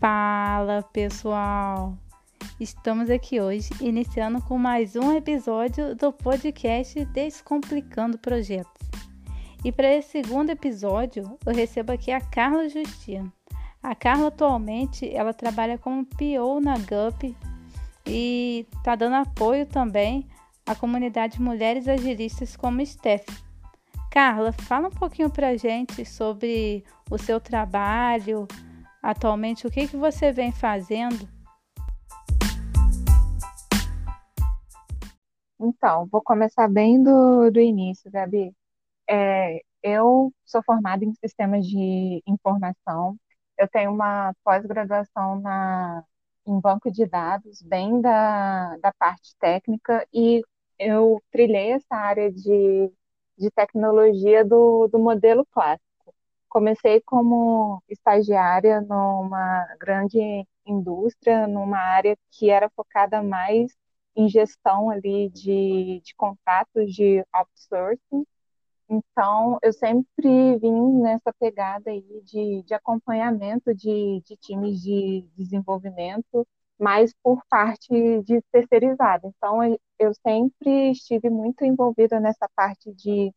Fala pessoal! Estamos aqui hoje iniciando com mais um episódio do podcast Descomplicando Projetos. E para esse segundo episódio, eu recebo aqui a Carla Justino. A Carla atualmente ela trabalha como PO na GUP e está dando apoio também à comunidade Mulheres Agilistas como Steph. Carla, fala um pouquinho para gente sobre o seu trabalho, atualmente, o que, que você vem fazendo? Então, vou começar bem do, do início, Gabi. É, eu sou formada em sistemas de informação, eu tenho uma pós-graduação na, em banco de dados, bem da, da parte técnica, e eu trilhei essa área de, de tecnologia do, do modelo clássico. Comecei como estagiária numa grande indústria, numa área que era focada mais em gestão ali de, de contratos de outsourcing. Então, eu sempre vim nessa pegada aí de, de acompanhamento de, de times de desenvolvimento, mas por parte de terceirizada. Então, eu sempre estive muito envolvida nessa parte de,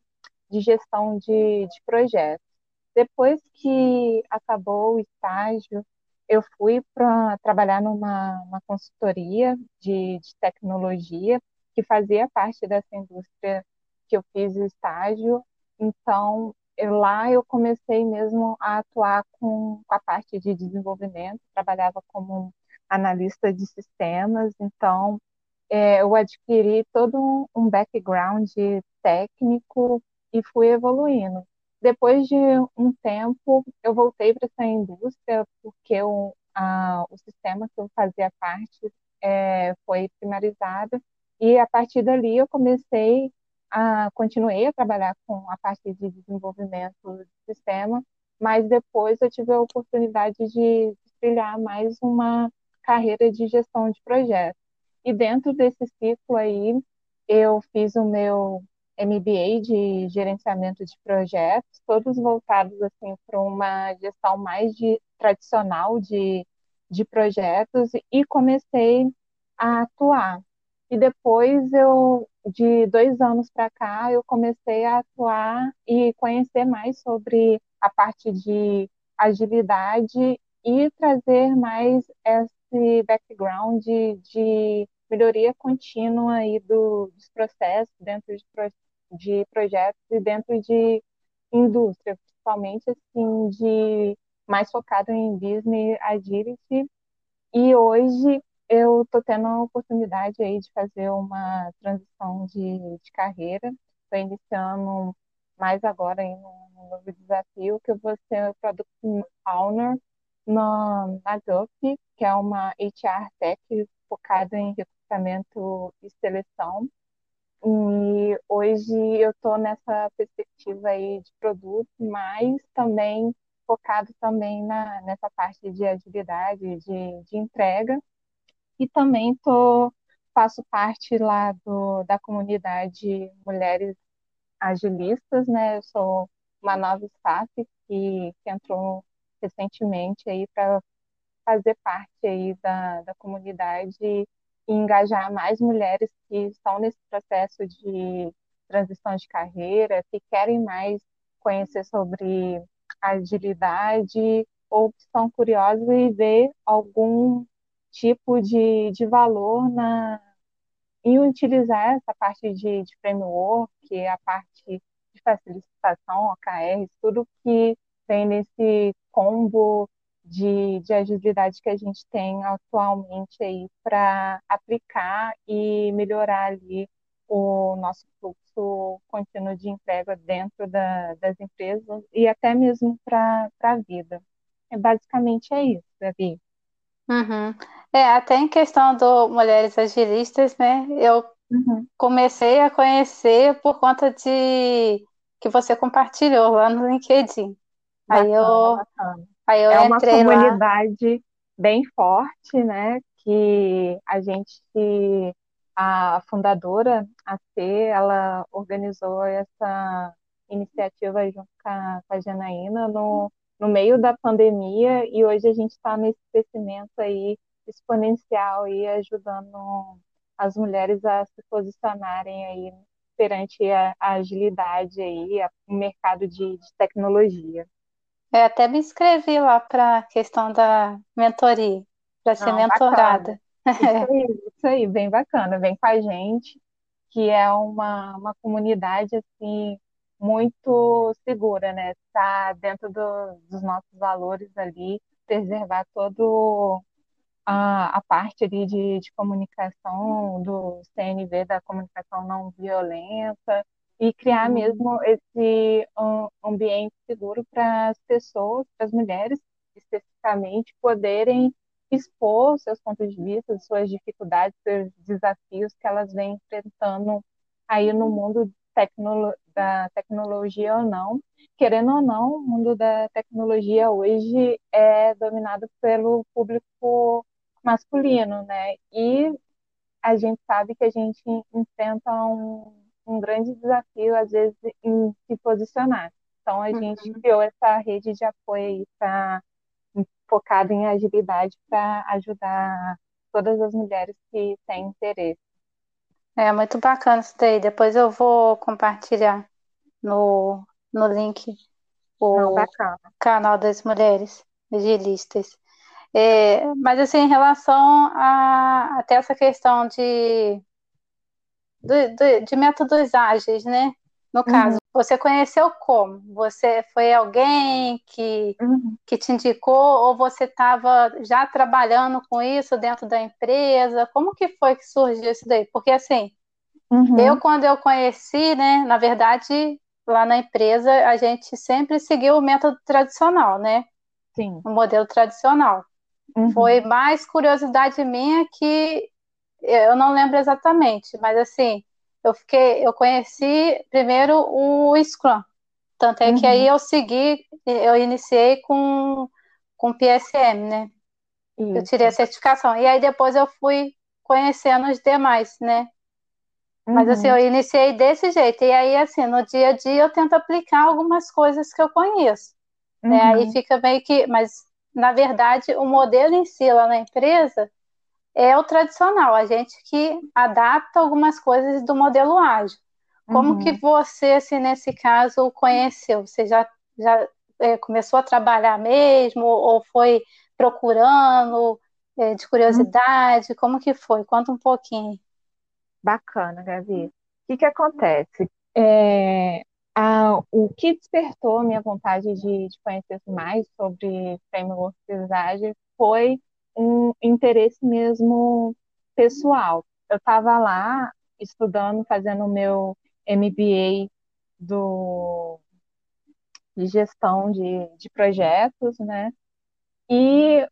de gestão de, de projetos. Depois que acabou o estágio, eu fui para trabalhar numa consultoria de, de tecnologia que fazia parte dessa indústria que eu fiz o estágio. Então, eu, lá eu comecei mesmo a atuar com, com a parte de desenvolvimento, trabalhava como analista de sistemas, então é, eu adquiri todo um background técnico e fui evoluindo. Depois de um tempo, eu voltei para essa indústria porque o, a, o sistema que eu fazia parte é, foi primarizado e a partir dali eu comecei a continuei a trabalhar com a parte de desenvolvimento do sistema, mas depois eu tive a oportunidade de trilhar mais uma carreira de gestão de projetos. E dentro desse ciclo aí, eu fiz o meu MBA de gerenciamento de projetos, todos voltados assim para uma gestão mais de, tradicional de, de projetos e comecei a atuar. E depois eu, de dois anos para cá, eu comecei a atuar e conhecer mais sobre a parte de agilidade e trazer mais esse background de, de melhoria contínua aí do, dos processos dentro de, de projetos e dentro de indústria, principalmente assim de mais focado em business agility. E hoje eu estou tendo a oportunidade aí de fazer uma transição de, de carreira. Estou iniciando mais agora em um novo desafio que eu vou ser Product Owner na, na GUP, que é uma HR Tech focada em recrutamento e seleção. E hoje eu estou nessa perspectiva aí de produto, mas também focado também na, nessa parte de agilidade, de, de entrega. E também tô, faço parte lá do, da comunidade Mulheres Agilistas, né? Eu sou uma nova staff que, que entrou recentemente aí para fazer parte aí da, da comunidade e engajar mais mulheres que estão nesse processo de transição de carreira, que querem mais conhecer sobre agilidade ou que estão curiosas e ver algum tipo de, de valor na, em utilizar essa parte de, de framework, a parte de facilitação, OKR, tudo que tem nesse combo de, de agilidade que a gente tem atualmente aí para aplicar e melhorar ali o nosso fluxo contínuo de entrega dentro da, das empresas e até mesmo para a vida. É, basicamente é isso, Gabi. Uhum. É, até em questão do Mulheres Agilistas, né? Eu uhum. comecei a conhecer por conta de que você compartilhou lá no LinkedIn. Bacana, aí eu, bacana. Aí eu é uma comunidade lá. bem forte, né? Que a gente, a fundadora, a C, ela organizou essa iniciativa junto com a, com a Janaína no, no meio da pandemia e hoje a gente está nesse crescimento aí exponencial e ajudando as mulheres a se posicionarem aí perante a, a agilidade aí, o mercado de, de tecnologia. Eu até me inscrevi lá para a questão da mentoria, para ser Não, mentorada. Isso aí, isso aí, bem bacana. Vem com a gente, que é uma, uma comunidade assim muito segura, né? Está dentro do, dos nossos valores ali, preservar todo a, a parte ali de, de comunicação do CNV, da comunicação não violenta, e criar uhum. mesmo esse ambiente seguro para as pessoas, para as mulheres especificamente, poderem expor seus pontos de vista, suas dificuldades, seus desafios que elas vêm enfrentando aí no mundo da tecnologia ou não. Querendo ou não, o mundo da tecnologia hoje é dominado pelo público masculino, né? E a gente sabe que a gente enfrenta um, um grande desafio, às vezes, em se posicionar. Então, a uhum. gente criou essa rede de apoio aí para focada em agilidade para ajudar todas as mulheres que têm interesse. É muito bacana isso daí. Depois eu vou compartilhar no, no link o Não, canal das mulheres agilistas. É, mas assim, em relação a até essa questão de, de, de, de métodos ágeis, né? No caso, uhum. você conheceu como? Você foi alguém que, uhum. que te indicou ou você estava já trabalhando com isso dentro da empresa? Como que foi que surgiu isso daí? Porque assim, uhum. eu quando eu conheci, né, na verdade, lá na empresa, a gente sempre seguiu o método tradicional, né? Sim. O modelo tradicional. Uhum. Foi mais curiosidade minha que eu não lembro exatamente, mas assim, eu fiquei, eu conheci primeiro o Scrum. Tanto é uhum. que aí eu segui, eu iniciei com com PSM, né? Isso. Eu tirei a certificação. E aí depois eu fui conhecendo os demais, né? Uhum. Mas assim, uhum. eu iniciei desse jeito. E aí, assim, no dia a dia eu tento aplicar algumas coisas que eu conheço. Uhum. Né? Aí uhum. fica meio que. Mas, na verdade, o modelo em si lá na empresa é o tradicional, a gente que adapta algumas coisas do modelo ágil. Como uhum. que você, assim, nesse caso, conheceu? Você já, já é, começou a trabalhar mesmo ou foi procurando é, de curiosidade? Uhum. Como que foi? Conta um pouquinho. Bacana, Gabi. O que, que acontece? É, a, o que despertou a minha vontade de, de conhecer mais sobre frameworks ágeis foi um interesse mesmo pessoal. Eu estava lá estudando, fazendo o meu MBA do, de gestão de, de projetos, né? E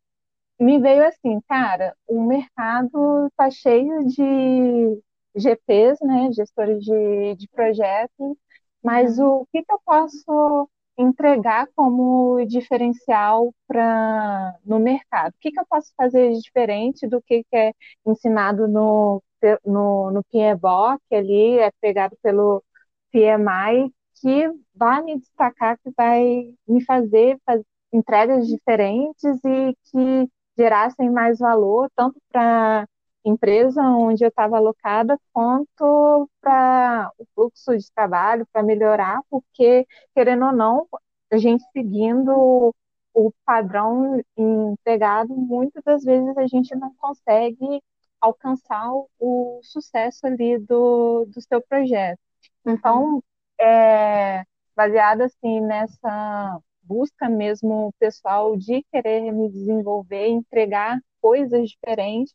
me veio assim, cara, o mercado está cheio de GPs, né, gestores de, de projetos, mas uhum. o que, que eu posso entregar como diferencial para no mercado? O que, que eu posso fazer de diferente do que, que é ensinado no, no, no PMBOK ali, é pegado pelo PMI, que vai me destacar, que vai me fazer, fazer entregas diferentes e que gerassem mais valor, tanto para empresa onde eu estava alocada, quanto para o fluxo de trabalho, para melhorar, porque, querendo ou não, a gente seguindo o padrão empregado, muitas das vezes a gente não consegue alcançar o, sucesso ali do, do seu projeto. Então, é, baseada assim nessa busca mesmo pessoal de querer me desenvolver, entregar coisas diferentes,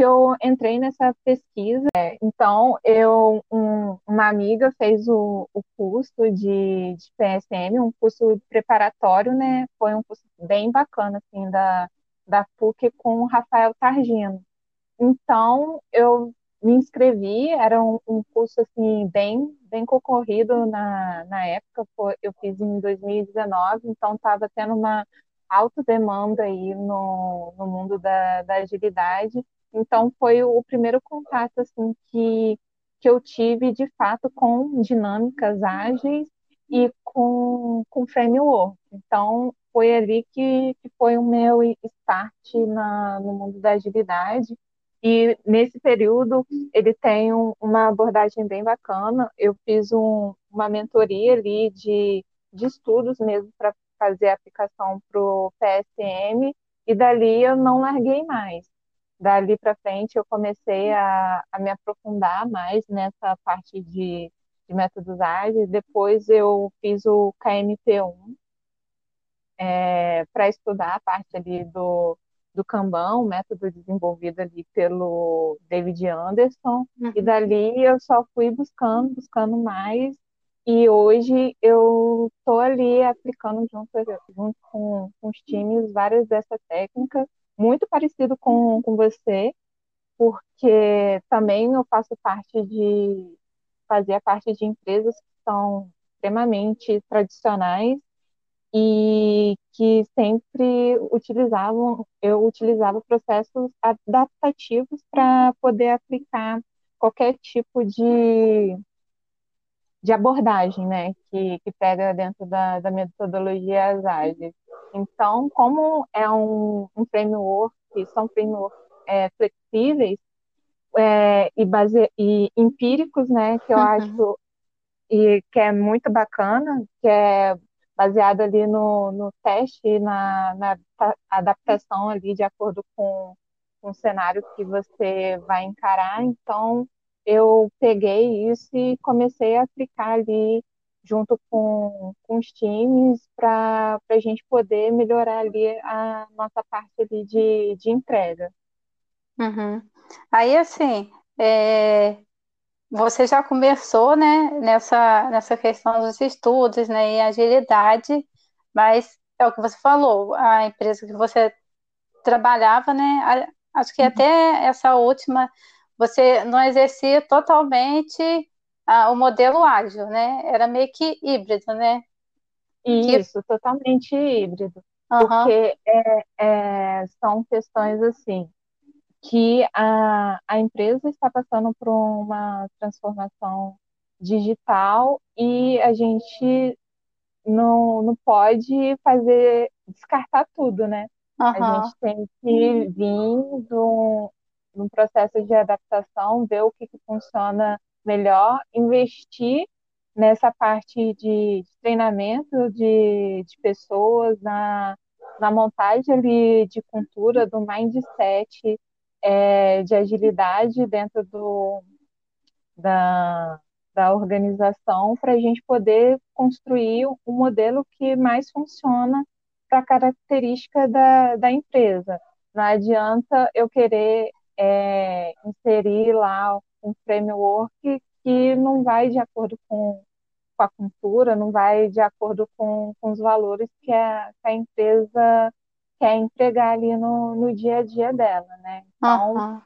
que eu entrei nessa pesquisa. Então, eu, um, uma amiga fez o, o curso de, de, PSM, um curso preparatório, né? Foi um curso bem bacana, assim, da, da PUC com o Rafael Targino. Então, eu me inscrevi, era um, um curso, assim, bem, bem concorrido na, na época, foi, eu fiz em 2019, então estava tendo uma alta demanda aí no, no mundo da, da agilidade, então, foi o primeiro contato assim que, que eu tive, de fato, com dinâmicas ágeis e com, com framework. Então, foi ali que, que foi o meu start na, no mundo da agilidade. E nesse período ele tem um, uma abordagem bem bacana. Eu fiz um, uma mentoria ali de, de estudos mesmo para fazer a aplicação para o PSM e dali eu não larguei mais. Dali para frente eu comecei a, a me aprofundar mais nessa parte de, de métodos ágeis. Depois eu fiz o KMP1 é, para estudar a parte ali do, do Kanban, o método desenvolvido ali pelo David Anderson, uhum. e dali eu só fui buscando, buscando mais, e hoje eu estou ali aplicando junto, junto com, com, os times várias dessas técnicas, muito parecido com, com você, porque também eu faço parte de fazer parte de empresas que são extremamente tradicionais e que sempre utilizavam, eu utilizava processos adaptativos para poder aplicar qualquer tipo de, de abordagem, né, que, que pega dentro da, da metodologia ágeis. Então, como é um, um framework, são frameworks é, flexíveis é, e, base, e empíricos, né, que eu uhum. acho e que é muito bacana, que é baseado ali no, no teste na, na adaptação ali de acordo com, com o cenário que você vai encarar. Então, eu peguei isso e comecei a aplicar ali junto com, com os times para a gente poder melhorar ali a nossa parte ali de, de entrega. Uhum. Aí, assim, é, você já começou, né, nessa, nessa questão dos estudos, né, e agilidade, mas é o que você falou, a empresa que você trabalhava, né, acho que até essa última, você não exercia totalmente o modelo ágil, né, era meio que híbrido, né? Isso, que... totalmente híbrido, uhum. porque é, é, são questões assim, que a, a empresa está passando por uma transformação digital e a gente não, não pode fazer descartar tudo, né? Uhum. A gente tem que vir do, num processo de adaptação, ver o que, que funciona melhor, investir nessa parte de, treinamento de, de pessoas, na, na montagem ali de cultura, do mindset, é, de agilidade dentro do, da, da organização para a gente poder construir um modelo que mais funciona para a característica da, da empresa. Não adianta eu querer é, inserir lá um framework que não vai de acordo com, com a cultura, não vai de acordo com, com os valores que a, que a empresa quer entregar ali no, no dia a dia dela, né? Então, uhum.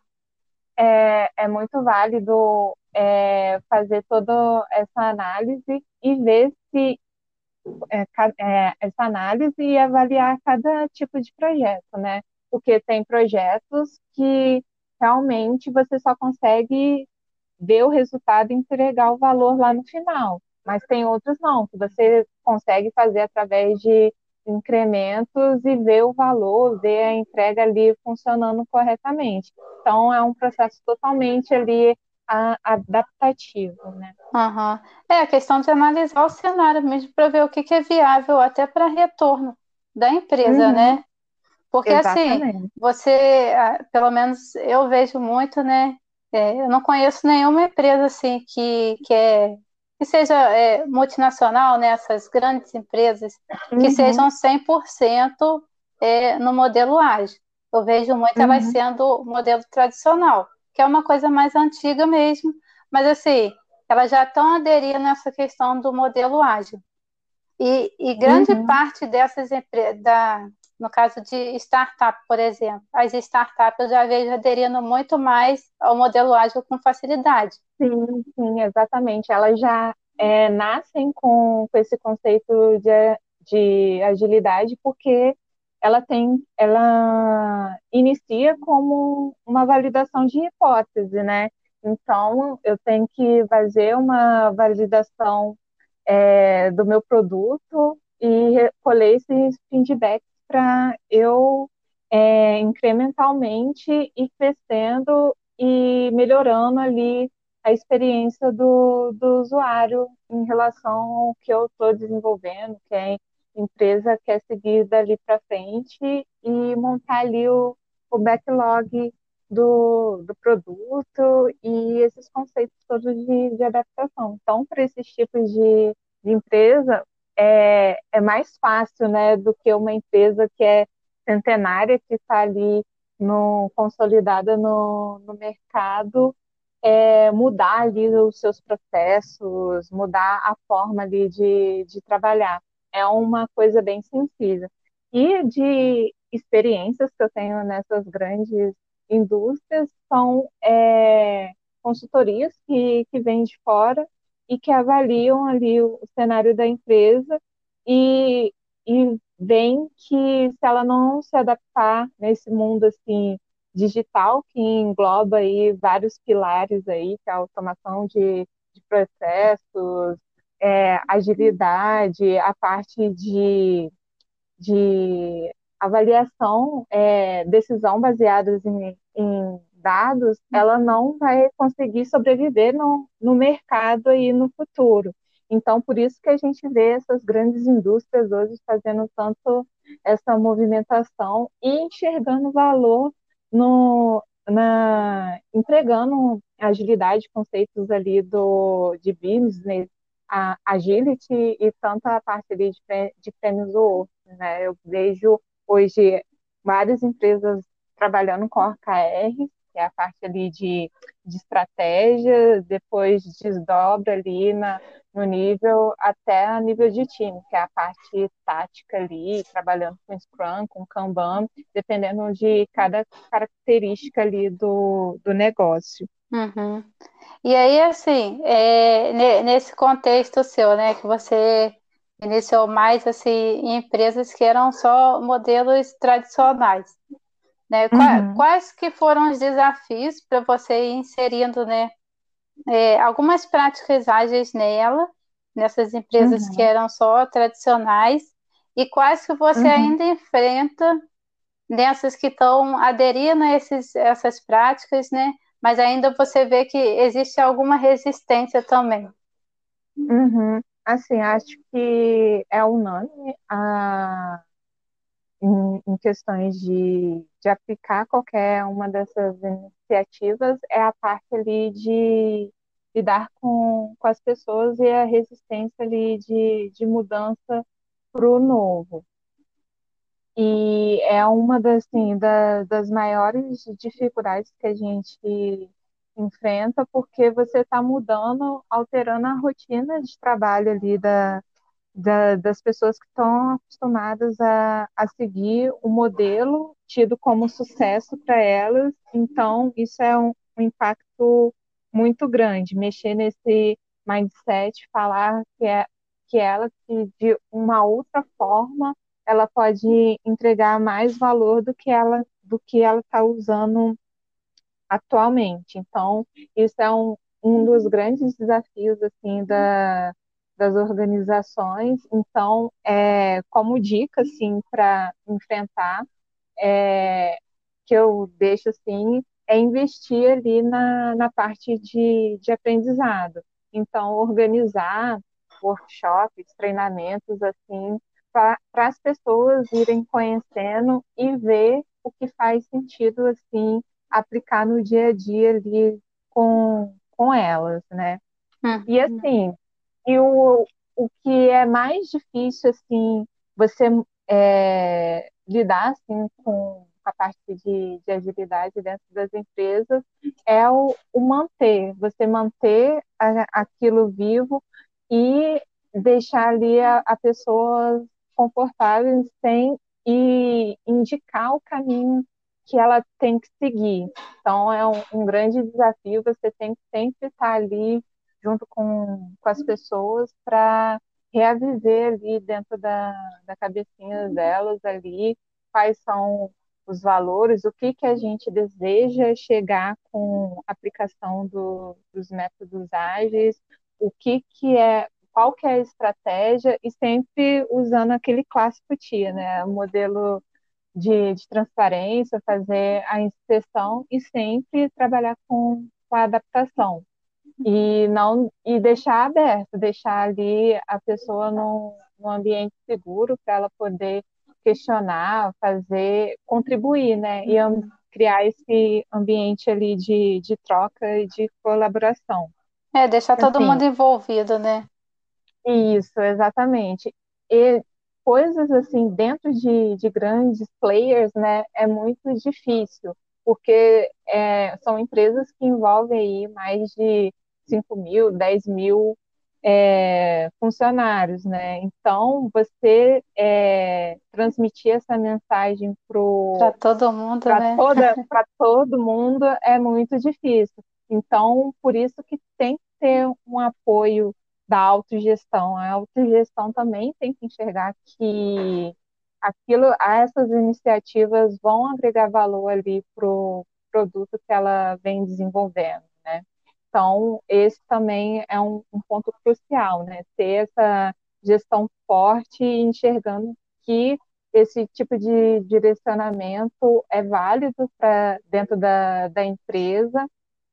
é, é muito válido é, fazer toda essa análise e ver se é, é, essa análise e avaliar cada tipo de projeto, né? Porque tem projetos que realmente você só consegue ver o resultado e entregar o valor lá no final, mas tem outros não, que você consegue fazer através de incrementos e ver o valor, ver a entrega ali funcionando corretamente. Então, é um processo totalmente ali a, adaptativo, né? Uhum. É a questão de analisar o cenário mesmo para ver o que, que, é viável até para retorno da empresa, uhum. né? Porque assim, Exatamente. assim, você, ah, pelo menos eu vejo muito, né? É, eu não conheço nenhuma empresa assim que, que é que seja é, multinacional, né, essas grandes empresas, uhum. que sejam 100% é, no modelo ágil. Eu vejo muito uhum. elas sendo modelo tradicional, que é uma coisa mais antiga mesmo, mas assim, elas já estão aderindo nessa questão do modelo ágil. E, e grande uhum. parte dessas empresas, da, no caso de startup, por exemplo, as startups eu já vejo aderindo muito mais ao modelo ágil com facilidade. Sim, sim, exatamente. Elas já é, nascem com, com esse conceito de, de agilidade porque ela tem, ela inicia como uma validação de hipótese, né? Então, eu tenho que fazer uma validação é, do meu produto, e colher esses feedbacks para eu é, incrementalmente ir crescendo e melhorando ali a experiência do, do usuário em relação ao que eu estou desenvolvendo, que a empresa quer seguir dali para frente e montar ali o, o backlog do, do produto e esses conceitos todos de, de adaptação. Então, para esses tipos de, de empresa, é, é mais fácil né, do que uma empresa que é centenária, que está ali no, consolidada no, no mercado, é, mudar ali os seus processos, mudar a forma ali de, de trabalhar. É uma coisa bem sensível. E de experiências que eu tenho nessas grandes indústrias são é, consultorias que, que vêm de fora e que avaliam ali o, o cenário da empresa e, e veem que se ela não se adaptar nesse mundo assim digital que engloba aí vários pilares aí, que é a automação de, de processos, é, agilidade, a parte de, de avaliação, é, decisão baseadas em, em, dados, ela não vai conseguir sobreviver no, no mercado aí no futuro. Então, por isso que a gente vê essas grandes indústrias hoje fazendo tanto essa movimentação e enxergando valor no, na, entregando agilidade, conceitos ali do, de business, a agility e tanto a parte ali de, de prêmios ou né? Eu vejo hoje várias empresas trabalhando com OKR, que é a parte ali de, de estratégia, depois desdobra ali na, no nível, até a nível de time, que é a parte tática ali, trabalhando com Scrum, com Kanban, dependendo de cada característica ali do, do negócio. Uhum. E aí, assim, é, nesse contexto seu, né, que você iniciou mais assim em empresas que eram só modelos tradicionais. Né? Uhum. Quais, que foram os desafios para você ir inserindo né, é, algumas práticas ágeis nela, nessas empresas uhum. que eram só tradicionais, e quais que você uhum. ainda enfrenta nessas que estão aderindo a esses, essas práticas, né? Mas ainda você vê que existe alguma resistência também. Uhum. Assim, acho que é unânime a, em, em questões de, de aplicar qualquer uma dessas iniciativas, é a parte ali de lidar com, com as pessoas e a resistência ali de, de mudança para o novo. E é uma das, assim, da, das maiores dificuldades que a gente enfrenta, porque você está mudando, alterando a rotina de trabalho ali da, da, das pessoas que estão acostumadas a, a seguir o modelo tido como sucesso para elas. Então, isso é um, um impacto muito grande, mexer nesse mindset, falar que, é, que ela, que de uma outra forma, ela pode entregar mais valor do que ela do que ela está usando atualmente. Então, isso é um, um dos grandes desafios assim da, das organizações. Então, é, como dica assim para enfrentar, é, que eu deixo assim é investir ali na, na parte de, de aprendizado. Então, organizar workshops, treinamentos assim para as pessoas irem conhecendo e ver o que faz sentido assim aplicar no dia a dia ali com, com elas, né? Uhum. E assim, e o, o que é mais difícil, assim, você é, lidar, assim, com a parte de, de, agilidade dentro das empresas é o, o manter, você manter a, aquilo vivo e deixar ali a, a pessoa confortável sem e indicar o caminho que ela tem que seguir. Então, é um, um grande desafio, você tem que sempre estar ali junto com, com as pessoas para reaviver ali dentro da, da cabecinha delas ali quais são os valores, o que, que a gente deseja chegar com a aplicação do, dos métodos ágeis, o que, que é qual que é a estratégia e sempre usando aquele clássico TIA, né? O modelo de, de transparência, fazer a inspeção e sempre trabalhar com, com a adaptação e não e deixar aberto, deixar ali a pessoa num, num ambiente seguro para ela poder questionar, fazer, contribuir, né? E criar esse ambiente ali de, de troca e de colaboração. É, deixar todo Assim, mundo envolvido, né? Isso, exatamente. E coisas assim, dentro de, de grandes players, né, é muito difícil, porque é, são empresas que envolvem aí mais de 5 mil, 10 mil é, funcionários, né? Então, você é, transmitir essa mensagem para todo mundo, né? Para todo mundo é muito difícil. Então, por isso que tem que ter um apoio da autogestão. A autogestão também tem que enxergar que aquilo, essas iniciativas vão agregar valor ali para o produto que ela vem desenvolvendo, né? Então, esse também é um, um ponto crucial, né? Ter essa gestão forte e enxergando que esse tipo de direcionamento é válido para dentro da, da empresa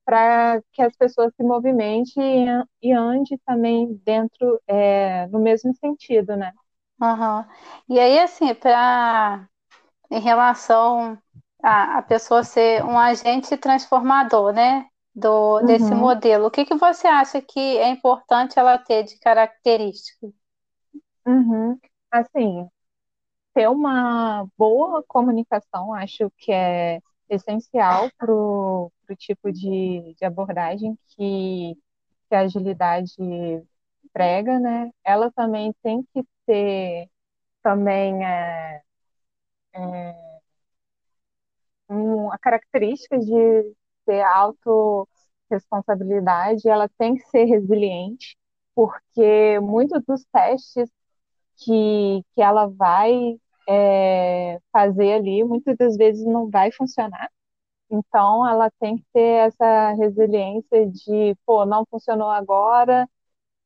para que as pessoas se movimentem e, e ande também dentro é, no mesmo sentido, né? Uhum. E aí, assim, para em relação a, a pessoa ser um agente transformador, né? Do, uhum. desse modelo, o que, que você acha que é importante ela ter de característica? Uhum. Assim, ter uma boa comunicação, acho que é essencial para o tipo de, de abordagem que, que a agilidade prega, né? Ela também tem que ter também é, é, um, a característica de ter autorresponsabilidade, ela tem que ser resiliente, porque muitos dos testes que, que ela vai é, fazer ali, muitas das vezes não vai funcionar. Então, ela tem que ter essa resiliência de, pô, não funcionou agora,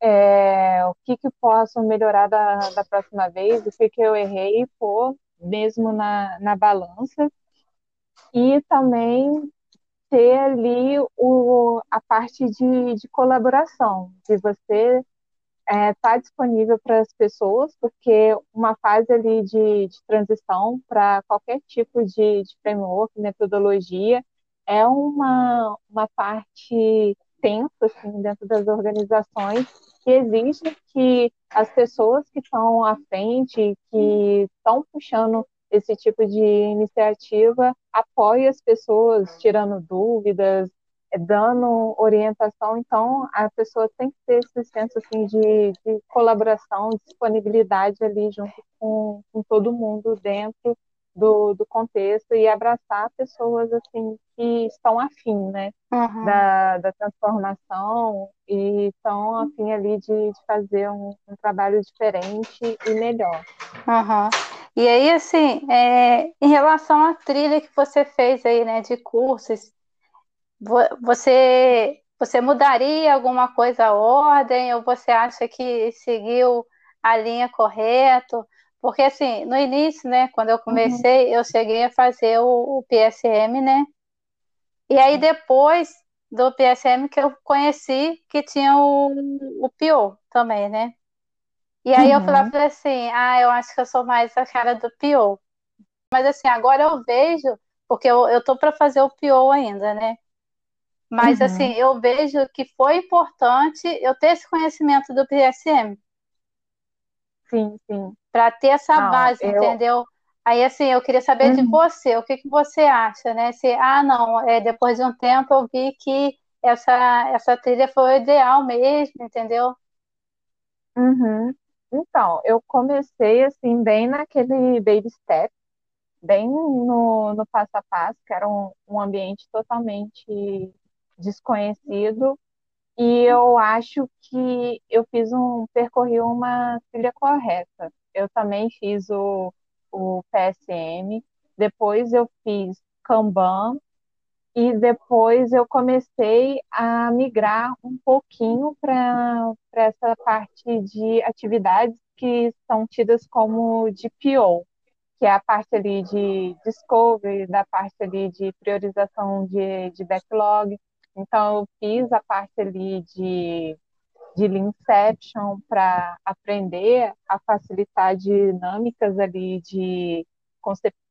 é, o que que posso melhorar da, da próxima vez, o que que eu errei, pô, mesmo na, na balança. E também ter ali o, a parte de, de colaboração, de você está é, tá disponível para as pessoas, porque uma fase ali de, de transição para qualquer tipo de, de, framework, metodologia, é uma, uma parte tensa assim, dentro das organizações que exige que as pessoas que estão à frente, que estão puxando esse tipo de iniciativa, apoiem as pessoas, tirando dúvidas, é, dando orientação, então a pessoa tem que ter esse senso assim, de, de colaboração, disponibilidade ali junto com, com todo mundo dentro do, do contexto e abraçar pessoas assim que estão afim, né, uhum. da, da transformação e estão afim ali de, de fazer um, um, trabalho diferente e melhor. Uhum. E aí, assim, é, em relação à trilha que você fez aí, né, de cursos, você, você mudaria alguma coisa a ordem ou você acha que seguiu a linha correta? Porque assim, no início, né, quando eu comecei, uhum. eu cheguei a fazer o, o, PSM, né? E aí depois do PSM que eu conheci que tinha o, o PO também, né? E aí uhum. eu falei assim, ah, eu acho que eu sou mais a cara do PO. Mas assim, agora eu vejo, porque eu, eu tô para fazer o PO ainda, né? Mas, uhum. assim, eu vejo que foi importante eu ter esse conhecimento do PSM. Sim, sim. Para ter essa não, base, eu... entendeu? Aí, assim, eu queria saber uhum. de você, o que, que você acha, né? Se, ah, não, é, depois de um tempo eu vi que essa, essa trilha foi o ideal mesmo, entendeu? Uhum. Então, eu comecei, assim, bem naquele baby step, bem no, no passo a passo, que era um, um ambiente totalmente desconhecido e eu acho que eu fiz um percorri uma trilha correta. Eu também fiz o, o PSM, depois eu fiz Kanban e depois eu comecei a migrar um pouquinho para essa parte de atividades que são tidas como de PO, que é a parte ali de discovery, da parte ali de priorização de, de backlog. Então, eu fiz a parte ali de, de Leanception para aprender a facilitar dinâmicas ali de concepção,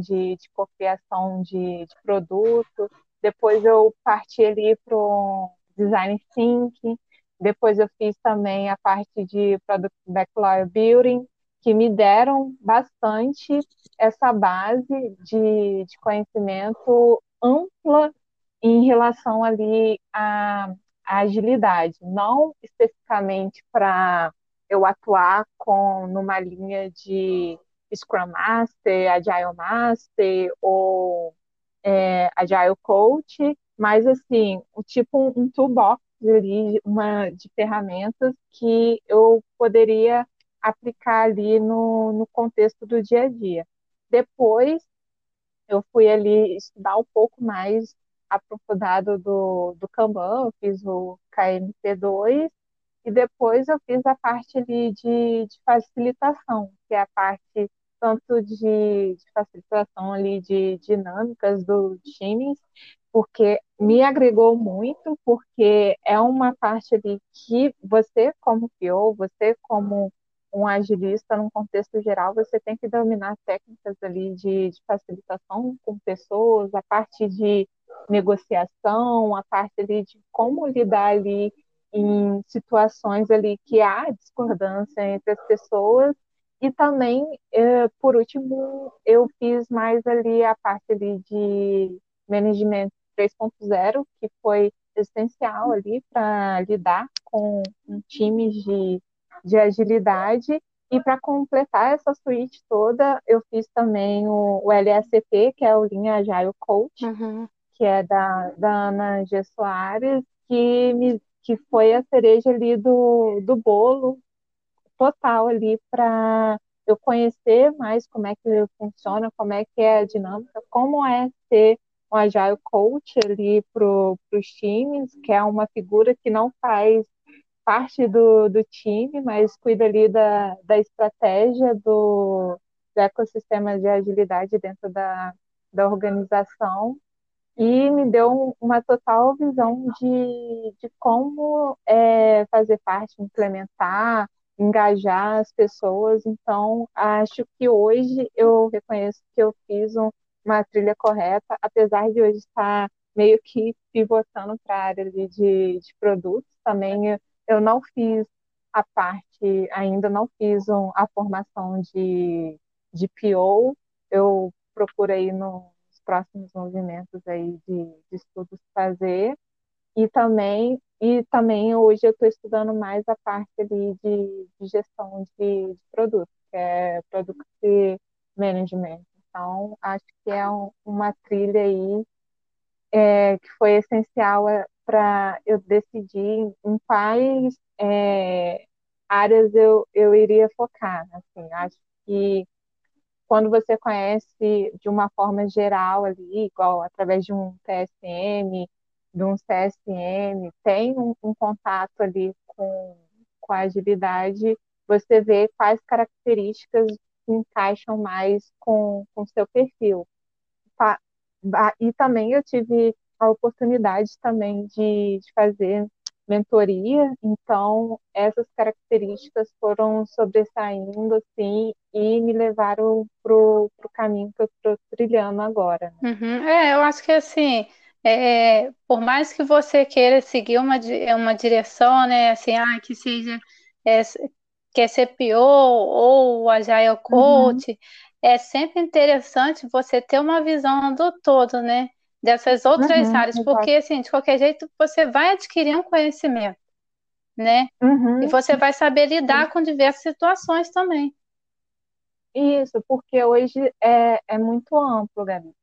de, de cocriação de, de produto. Depois eu parti ali para o design thinking. Depois eu fiz também a parte de product backlog building, que me deram bastante essa base de, de conhecimento ampla em relação ali à, à agilidade, não especificamente para eu atuar com numa linha de Scrum Master, Agile Master ou é, Agile Coach, mas assim, o tipo um toolbox ali, uma de ferramentas que eu poderia aplicar ali no, no contexto do dia a dia. Depois, eu fui ali estudar um pouco mais aprofundado do, do Kanban, eu fiz o KMP2, e depois eu fiz a parte ali de, de facilitação, que é a parte tanto de, de facilitação ali de dinâmicas do times, porque me agregou muito, porque é uma parte ali que você, como PO, você como um agilista, num contexto geral, você tem que dominar técnicas ali de, de facilitação com pessoas, a parte de negociação, a parte ali de como lidar ali em situações ali que há discordância entre as pessoas e também, eh, por último, eu fiz mais ali a parte ali de management 3.0, que foi essencial ali para lidar com um times de, de agilidade. E para completar essa suíte toda, eu fiz também o, o LSCP, que é o Linha Agile Coach, uhum. que é da, da Ana G. Soares, que, me, que foi a cereja ali do, do bolo total ali para eu conhecer mais como é que funciona, como é que é a dinâmica, como é ser um agile coach ali para os times, que é uma figura que não faz parte do, do time, mas cuida ali da, da estratégia do, do ecossistema de agilidade dentro da, da organização e me deu uma total visão de, de como é, fazer parte, implementar, engajar as pessoas. Então, acho que hoje eu reconheço que eu fiz um, uma trilha correta, apesar de hoje estar meio que pivotando para a área de, de produtos. Também eu, eu não fiz a parte, ainda não fiz um, a formação de, de PO. Eu procuro aí nos próximos movimentos aí de, de estudos fazer. E também e também hoje eu estou estudando mais a parte ali de, de gestão de, de produtos, que é Product Management. Então, acho que é um, uma trilha aí é, que foi essencial é, para eu decidir em quais é, áreas eu, eu iria focar. Assim, acho que quando você conhece de uma forma geral ali, igual através de um TSM, de um CSM, tem um, um contato ali com, com a agilidade, você vê quais características encaixam mais com o seu perfil. E também eu tive a oportunidade também de, de fazer mentoria, então essas características foram sobressaindo assim e me levaram para o caminho que eu estou trilhando agora. Né? Uhum. É, eu acho que assim é, por mais que você queira seguir uma, uma direção, né, assim, ah, que seja é, quer ser PO ou Agile Coach, uhum. é sempre interessante você ter uma visão do todo, né, dessas outras uhum, áreas, porque assim, de qualquer jeito você vai adquirir um conhecimento, né, uhum. e você vai saber lidar com diversas situações também. Isso, porque hoje é, é muito amplo, Gabi.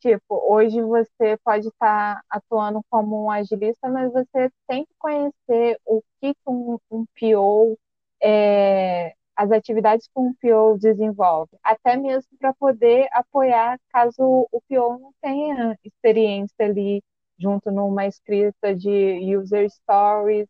Tipo, hoje você pode estar tá atuando como um agilista, mas você tem que conhecer o que um, um PO é, as atividades que um PO desenvolve, até mesmo para poder apoiar caso o PO não tenha experiência ali junto numa escrita de user stories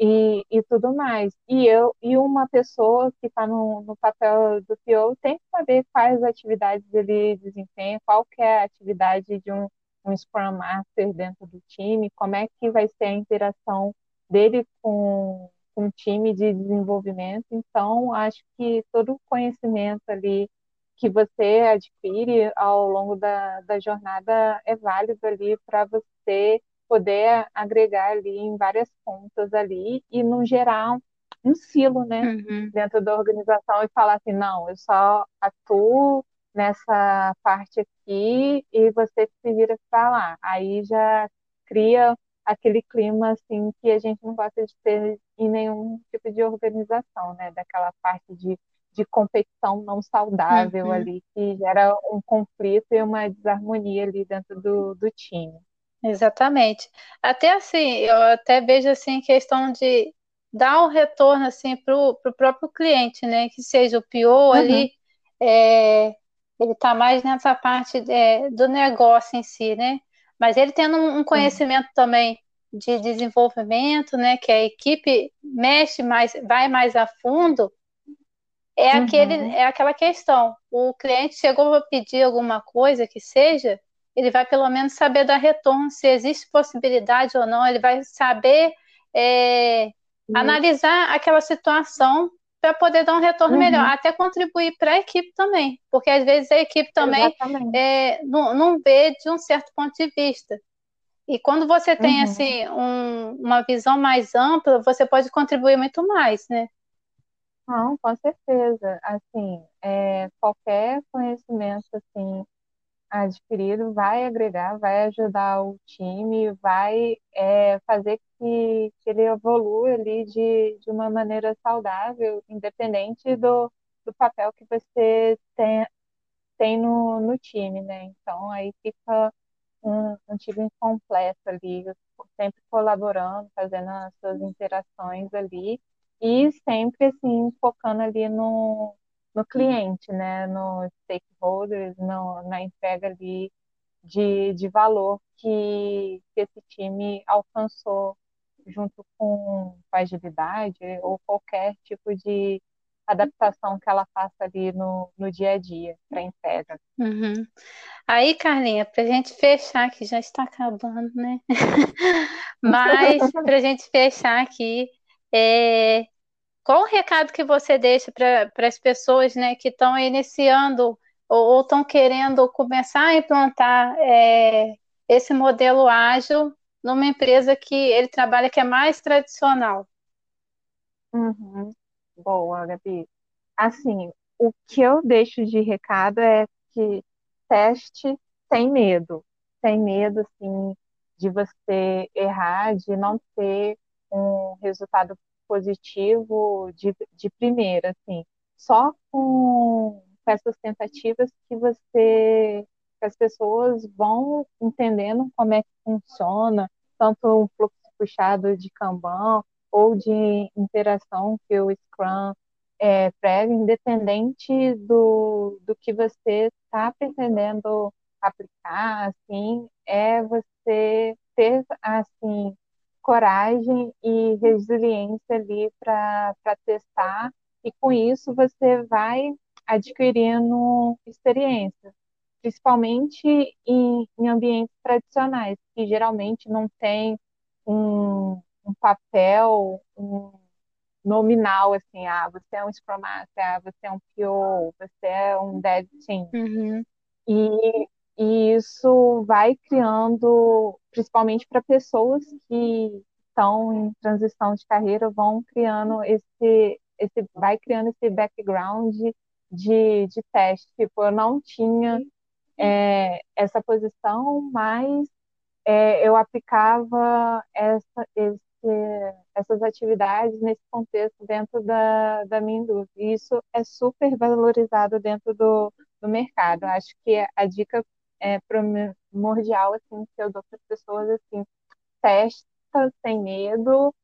e, e tudo mais. E eu e uma pessoa que está no, no papel do PO tem que saber quais atividades ele desempenha, qual que é a atividade de um, um Scrum Master dentro do time, como é que vai ser a interação dele com, com o time de desenvolvimento. Então, acho que todo o conhecimento ali que você adquire ao longo da, da jornada é válido ali para você poder agregar ali em várias pontas ali e não gerar um silo, né, Uhum. dentro da organização e falar assim, não, eu só atuo nessa parte aqui e você se vira para lá. Aí já cria aquele clima assim que a gente não gosta de ter em nenhum tipo de organização, né, daquela parte de de competição não saudável Uhum. ali, que gera um conflito e uma desarmonia ali dentro do, do time. Exatamente. Até assim, eu até vejo assim questão de dar o retorno assim para o próprio cliente, né? Que seja o PO Uhum, ali, é, ele está mais nessa parte é, do negócio em si, né? Mas ele tendo um um sim. conhecimento também de desenvolvimento, né? Que a equipe mexe mais, vai mais a fundo, é aquele, Uhum, é aquela questão. O cliente chegou a pedir alguma coisa que seja, ele vai pelo menos saber dar retorno, se existe possibilidade ou não, ele vai saber é, isso. analisar aquela situação para poder dar um retorno melhor, Uhum, até contribuir para a equipe também, porque às vezes a equipe também é, não, não vê de um certo ponto de vista. E quando você tem Uhum. assim um, uma visão mais ampla, você pode contribuir muito mais, né? Não, com certeza. Assim, é, qualquer conhecimento assim adquirido vai agregar, vai ajudar o time, vai é, fazer que, que ele evolua ali de, de uma maneira saudável, independente do, do papel que você tem, tem no, no time, né? Então aí fica um, um time completo ali, sempre colaborando, fazendo as suas interações ali e sempre assim focando ali no, no cliente, né? No stakeholders, no, na entrega ali de, de valor que, que esse time alcançou junto com a agilidade ou qualquer tipo de adaptação que ela faça ali no, no dia a dia para a entrega. Uhum. Aí, Carlinha, para a gente fechar, que já está acabando, né? Mas para a gente fechar aqui, é, qual o recado que você deixa para as pessoas, né, que estão iniciando ou estão querendo começar a implantar é, esse modelo ágil numa empresa que ele trabalha que é mais tradicional? Uhum. Boa, Gabi. Assim, o que eu deixo de recado é que teste sem medo. Sem medo, assim, de você errar, de não ter um resultado positivo de, de primeira, assim. Só com essas tentativas que você, que as pessoas vão entendendo como é que funciona, tanto um fluxo puxado de Kanban, ou de interação que o Scrum é, prega, independente do, do que você está pretendendo aplicar, assim, é você ter, assim, coragem e resiliência ali para testar, e com isso você vai adquirindo experiência, principalmente em, em ambientes tradicionais, que geralmente não tem um, um papel um nominal, assim, ah, você é um Scrum Master, ah, você é um PO, você é um Dev Team. Uhum, E, e isso vai criando, principalmente para pessoas que estão em transição de carreira, vão criando esse, esse vai criando esse background de, de teste. Tipo, eu não tinha é, essa posição, mas é, eu aplicava essa, esse, essas atividades nesse contexto dentro da, da minha indústria. E isso é super valorizado dentro do, do mercado. Acho que a dica é primordial assim, que as pessoas assim, testa sem medo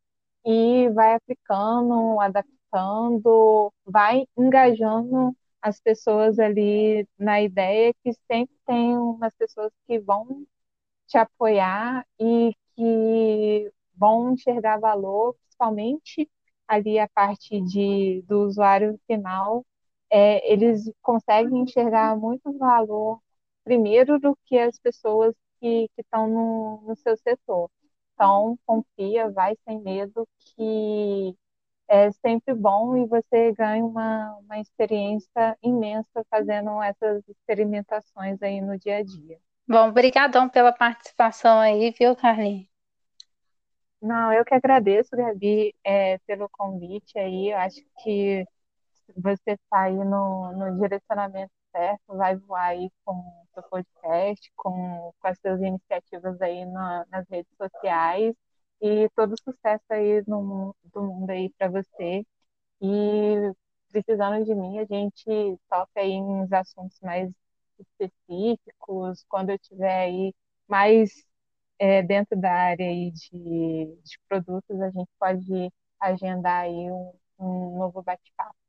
e vai aplicando, adaptando vai engajando as pessoas ali na ideia que sempre tem umas pessoas que vão te apoiar e que vão enxergar valor, principalmente ali a parte de, do usuário final, é, eles conseguem enxergar muito valor primeiro do que as pessoas que estão no, no seu setor. Então, confia, vai sem medo, que é sempre bom e você ganha uma, uma experiência imensa fazendo essas experimentações aí no dia a dia. Bom, obrigadão pela participação aí, viu, Carlinhos? Não, eu que agradeço, Gabi, é, pelo convite aí. Eu acho que você está aí no, no direcionamento certo, vai voar aí com seu podcast, com, com as suas iniciativas aí na, nas redes sociais e todo sucesso aí no do mundo aí para você. E precisando de mim, a gente toca aí uns assuntos mais específicos, quando eu tiver aí mais é, dentro da área aí de, de produtos, a gente pode agendar aí um, um novo bate-papo.